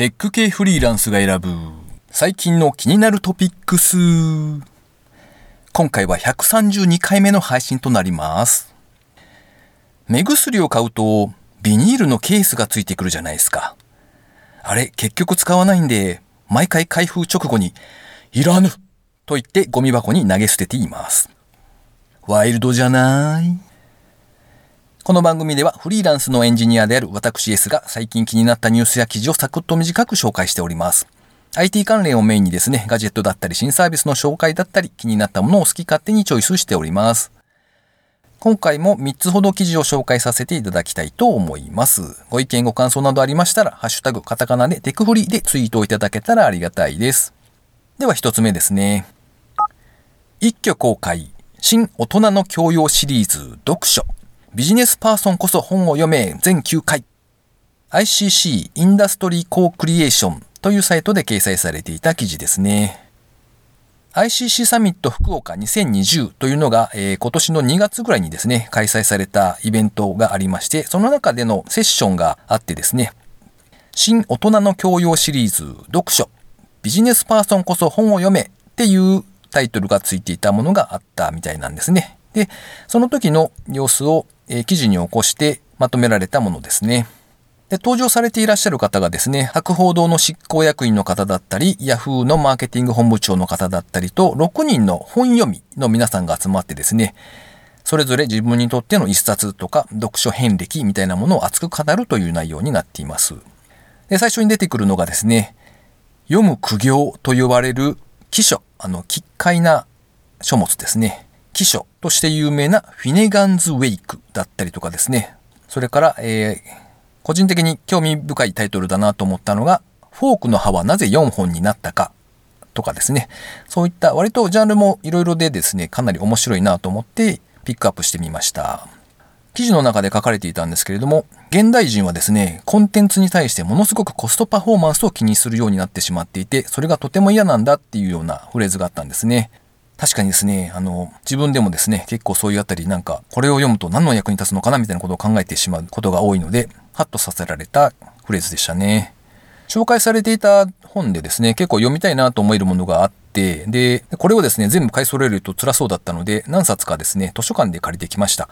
テック系フリーランスが選ぶ最近の気になるトピックス。今回は132回目の配信となります。目薬を買うとビニールのケースがついてくるじゃないですか。あれ、結局使わないんで、毎回開封直後に、いらぬと言ってゴミ箱に投げ捨てています。ワイルドじゃないこの番組ではフリーランスのエンジニアである私 S が最近気になったニュースや記事をサクッと短く紹介しております。IT 関連をメインにですね、ガジェットだったり新サービスの紹介だったり気になったものを好き勝手にチョイスしております。今回も3つほど記事を紹介させていただきたいと思います。ご意見ご感想などありましたら、ハッシュタグカタカナでテクフリでツイートをいただけたらありがたいです。では1つ目ですね。一挙公開、新大人の教養シリーズ読書。ビジネスパーソンこそ本を読め全9回。ICC インダストリーコークリエーションというサイトで掲載されていた記事ですね。ICC サミット福岡2020というのが、えー、今年の2月ぐらいにですね、開催されたイベントがありまして、その中でのセッションがあってですね、新大人の教養シリーズ読書、ビジネスパーソンこそ本を読めっていうタイトルがついていたものがあったみたいなんですね。で、その時の様子をえ記事に起こしてまとめられたものですね。で、登場されていらっしゃる方がですね、博報堂の執行役員の方だったり、ヤフーのマーケティング本部長の方だったりと、6人の本読みの皆さんが集まってですね、それぞれ自分にとっての一冊とか読書遍歴みたいなものを熱く語るという内容になっています。で、最初に出てくるのがですね、読む苦行と呼ばれる記書、あの、奇怪な書物ですね。記書として有名なフィネガンズ・ウェイクだったりとかですね。それから、えー、個人的に興味深いタイトルだなと思ったのが、フォークの葉はなぜ4本になったかとかですね。そういった割とジャンルもいろいろでですね、かなり面白いなと思ってピックアップしてみました。記事の中で書かれていたんですけれども、現代人はですね、コンテンツに対してものすごくコストパフォーマンスを気にするようになってしまっていて、それがとても嫌なんだっていうようなフレーズがあったんですね。確かにですね、あの、自分でもですね、結構そういうあたりなんか、これを読むと何の役に立つのかなみたいなことを考えてしまうことが多いので、ハッとさせられたフレーズでしたね。紹介されていた本でですね、結構読みたいなと思えるものがあって、で、これをですね、全部買い揃えると辛そうだったので、何冊かですね、図書館で借りてきました。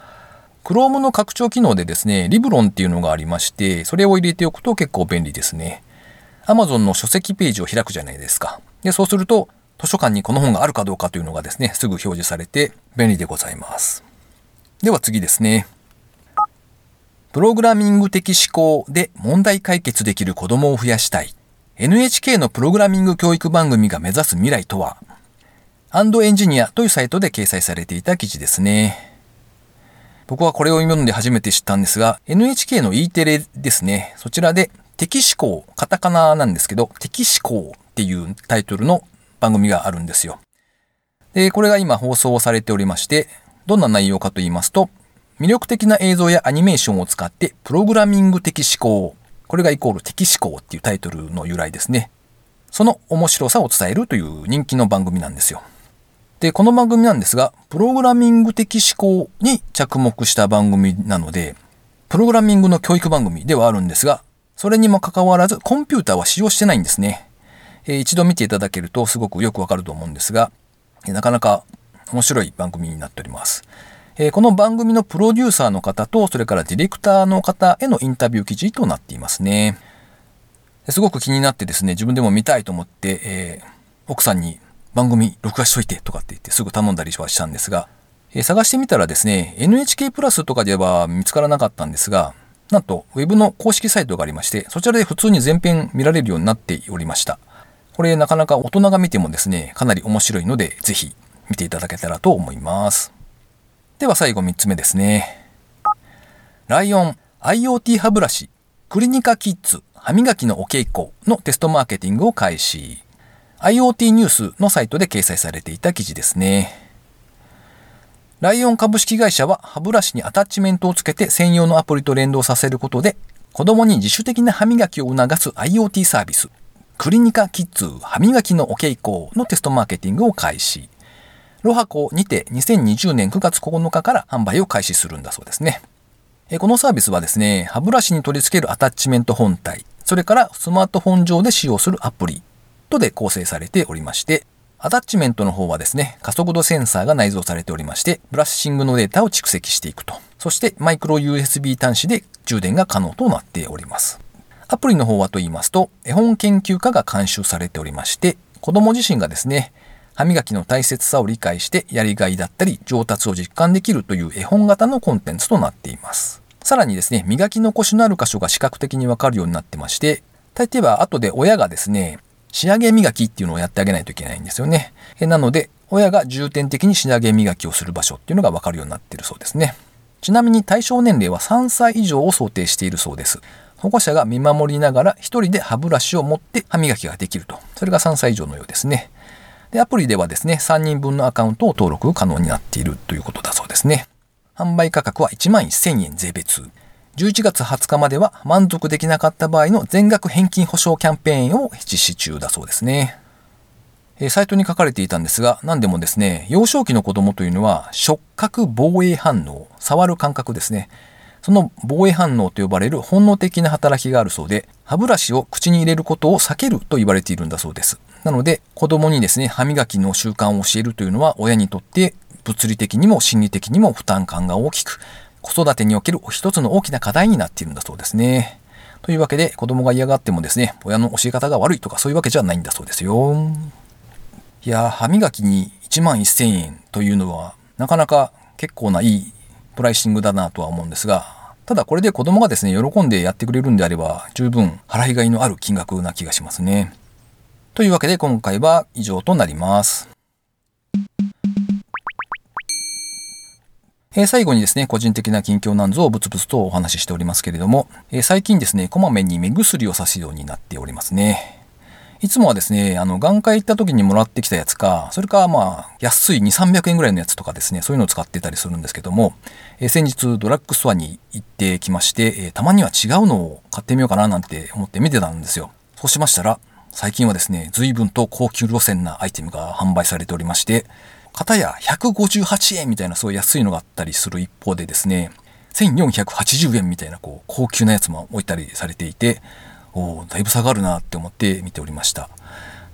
Chrome の拡張機能でですね、リブロンっていうのがありまして、それを入れておくと結構便利ですね。Amazon の書籍ページを開くじゃないですか。で、そうすると、図書館にこの本があるかどうかというのがですね、すぐ表示されて便利でございます。では次ですね。プログラミング的思考で問題解決できる子供を増やしたい。NHK のプログラミング教育番組が目指す未来とは？アンドエンジニアというサイトで掲載されていた記事ですね。僕はこれを読んで初めて知ったんですが、NHK の E テレですね。そちらで、敵思考、カタカナなんですけど、敵思考っていうタイトルの番組があるんですよ。で、これが今放送されておりまして、どんな内容かと言いますと、魅力的な映像やアニメーションを使ってプログラミング的思考、これがイコール的思考っていうタイトルの由来ですね。その面白さを伝えるという人気の番組なんですよ。で、この番組なんですが、プログラミング的思考に着目した番組なので、プログラミングの教育番組ではあるんですが、それにもかかわらずコンピューターは使用してないんですね。え一度見ていただけるとすごくよくわかると思うんですが、えなかなか面白い番組になっております。えこの番組のプロデューサーの方と、それからディレクターの方へのインタビュー記事となっていますね。すごく気になってですね、自分でも見たいと思って、えー、奥さんに番組録画しといてとかって言ってすぐ頼んだりはしたんですが、えー、探してみたらですね、NHK プラスとかでは見つからなかったんですが、なんと Web の公式サイトがありまして、そちらで普通に全編見られるようになっておりました。これなかなか大人が見てもですね、かなり面白いので、ぜひ見ていただけたらと思います。では最後3つ目ですね。ライオン IoT 歯ブラシクリニカキッズ歯磨きのお稽古のテストマーケティングを開始。IoT ニュースのサイトで掲載されていた記事ですね。ライオン株式会社は歯ブラシにアタッチメントをつけて専用のアプリと連動させることで子供に自主的な歯磨きを促す IoT サービスクリニカキッズ歯磨きのお稽古のテストマーケティングを開始。ロハコにて2020年9月9日から販売を開始するんだそうですね。このサービスはですね、歯ブラシに取り付けるアタッチメント本体、それからスマートフォン上で使用するアプリとで構成されておりまして、アタッチメントの方はですね、加速度センサーが内蔵されておりまして、ブラッシングのデータを蓄積していくと。そしてマイクロ USB 端子で充電が可能となっております。アプリの方はと言いますと、絵本研究家が監修されておりまして、子供自身がですね、歯磨きの大切さを理解してやりがいだったり上達を実感できるという絵本型のコンテンツとなっています。さらにですね、磨き残しのある箇所が視覚的にわかるようになってまして、大抵は後で親がですね、仕上げ磨きっていうのをやってあげないといけないんですよね。なので、親が重点的に仕上げ磨きをする場所っていうのがわかるようになっているそうですね。ちなみに対象年齢は3歳以上を想定しているそうです。保護者が見守りながら一人で歯ブラシを持って歯磨きができると。それが3歳以上のようですね。で、アプリではですね、3人分のアカウントを登録可能になっているということだそうですね。販売価格は1万1000円税別。11月20日までは満足できなかった場合の全額返金保証キャンペーンを実施中だそうですね。えサイトに書かれていたんですが、何でもですね、幼少期の子供というのは触覚防衛反応、触る感覚ですね。その防衛反応と呼ばれる本能的な働きがあるそうで、歯ブラシを口に入れることを避けると言われているんだそうです。なので、子供にですね、歯磨きの習慣を教えるというのは、親にとって物理的にも心理的にも負担感が大きく、子育てにおける一つの大きな課題になっているんだそうですね。というわけで、子供が嫌がってもですね、親の教え方が悪いとかそういうわけじゃないんだそうですよ。いや歯磨きに1万1000円というのは、なかなか結構ないいプライシングだなとは思うんですが、ただこれで子供がですね、喜んでやってくれるんであれば、十分払いがいのある金額な気がしますね。というわけで今回は以上となります。え、最後にですね、個人的な近況なんぞをブツブツとお話ししておりますけれども、え、最近ですね、こまめに目薬をさすようになっておりますね。いつもはですね、あの、眼科行った時にもらってきたやつか、それかまあ、安い2、300円ぐらいのやつとかですね、そういうのを使ってたりするんですけども、えー、先日ドラッグストアに行ってきまして、えー、たまには違うのを買ってみようかななんて思って見てたんですよ。そうしましたら、最近はですね、随分と高級路線なアイテムが販売されておりまして、片や158円みたいなそうい安いのがあったりする一方でですね、1480円みたいなこう高級なやつも置いたりされていて、おだいぶ下がるなって思って見ておりました。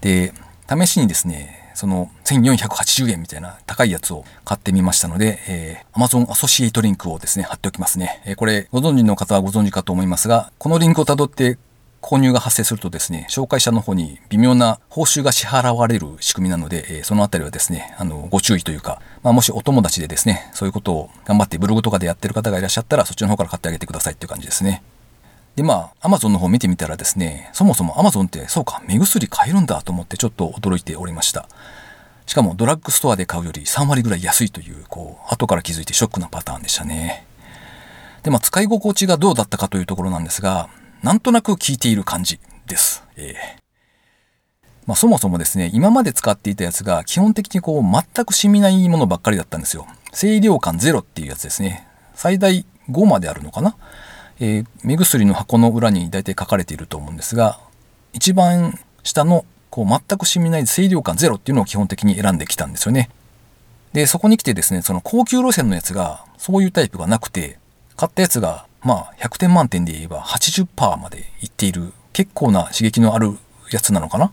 で、試しにですね、その1480円みたいな高いやつを買ってみましたので、えー、Amazon アソシエイトリンクをですね、貼っておきますね。えー、これご存知の方はご存知かと思いますが、このリンクをたどって購入が発生するとですね、紹介者の方に微妙な報酬が支払われる仕組みなので、えー、そのあたりはですね、あの、ご注意というか、まあ、もしお友達でですね、そういうことを頑張ってブログとかでやってる方がいらっしゃったら、そっちの方から買ってあげてくださいっていう感じですね。で、まあ、アマゾンの方見てみたらですね、そもそもアマゾンってそうか、目薬買えるんだと思ってちょっと驚いておりました。しかもドラッグストアで買うより3割ぐらい安いという、こう、後から気づいてショックなパターンでしたね。で、まあ、使い心地がどうだったかというところなんですが、なんとなく効いている感じです。えーまあ、そもそもですね、今まで使っていたやつが基本的にこう全く染みないものばっかりだったんですよ。清涼感ゼロっていうやつですね。最大5まであるのかなえー、目薬の箱の裏に大体書かれていると思うんですが、一番下のこう全く染みない清涼感ゼロっていうのを基本的に選んできたんですよね。で、そこに来てですね、その高級路線のやつがそういうタイプがなくて、買ったやつがまあ100点満点で言えば80%までいっている結構な刺激のあるやつなのかな。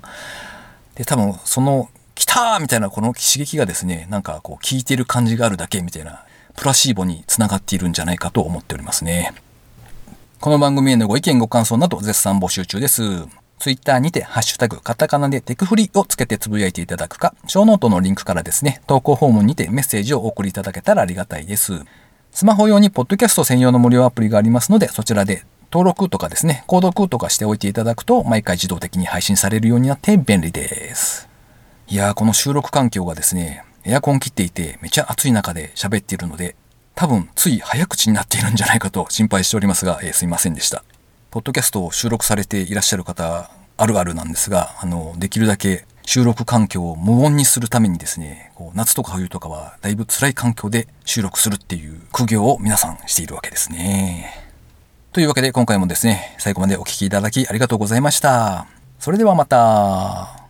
で、多分その来たみたいなこの刺激がですね、なんかこう効いてる感じがあるだけみたいなプラシーボにつながっているんじゃないかと思っておりますね。この番組へのご意見ご感想など絶賛募集中です。ツイッターにて、ハッシュタグ、カタカナでテクフリをつけてつぶやいていただくか、ショーノートのリンクからですね、投稿フォームにてメッセージをお送りいただけたらありがたいです。スマホ用にポッドキャスト専用の無料アプリがありますので、そちらで登録とかですね、購読とかしておいていただくと、毎回自動的に配信されるようになって便利です。いやー、この収録環境がですね、エアコン切っていてめちゃ暑い中で喋っているので、多分つい早口になっているんじゃないかと心配しておりますが、えー、すいませんでした。ポッドキャストを収録されていらっしゃる方、あるあるなんですが、あの、できるだけ収録環境を無音にするためにですね、こう夏とか冬とかはだいぶ辛い環境で収録するっていう苦行を皆さんしているわけですね。というわけで今回もですね、最後までお聴きいただきありがとうございました。それではまた。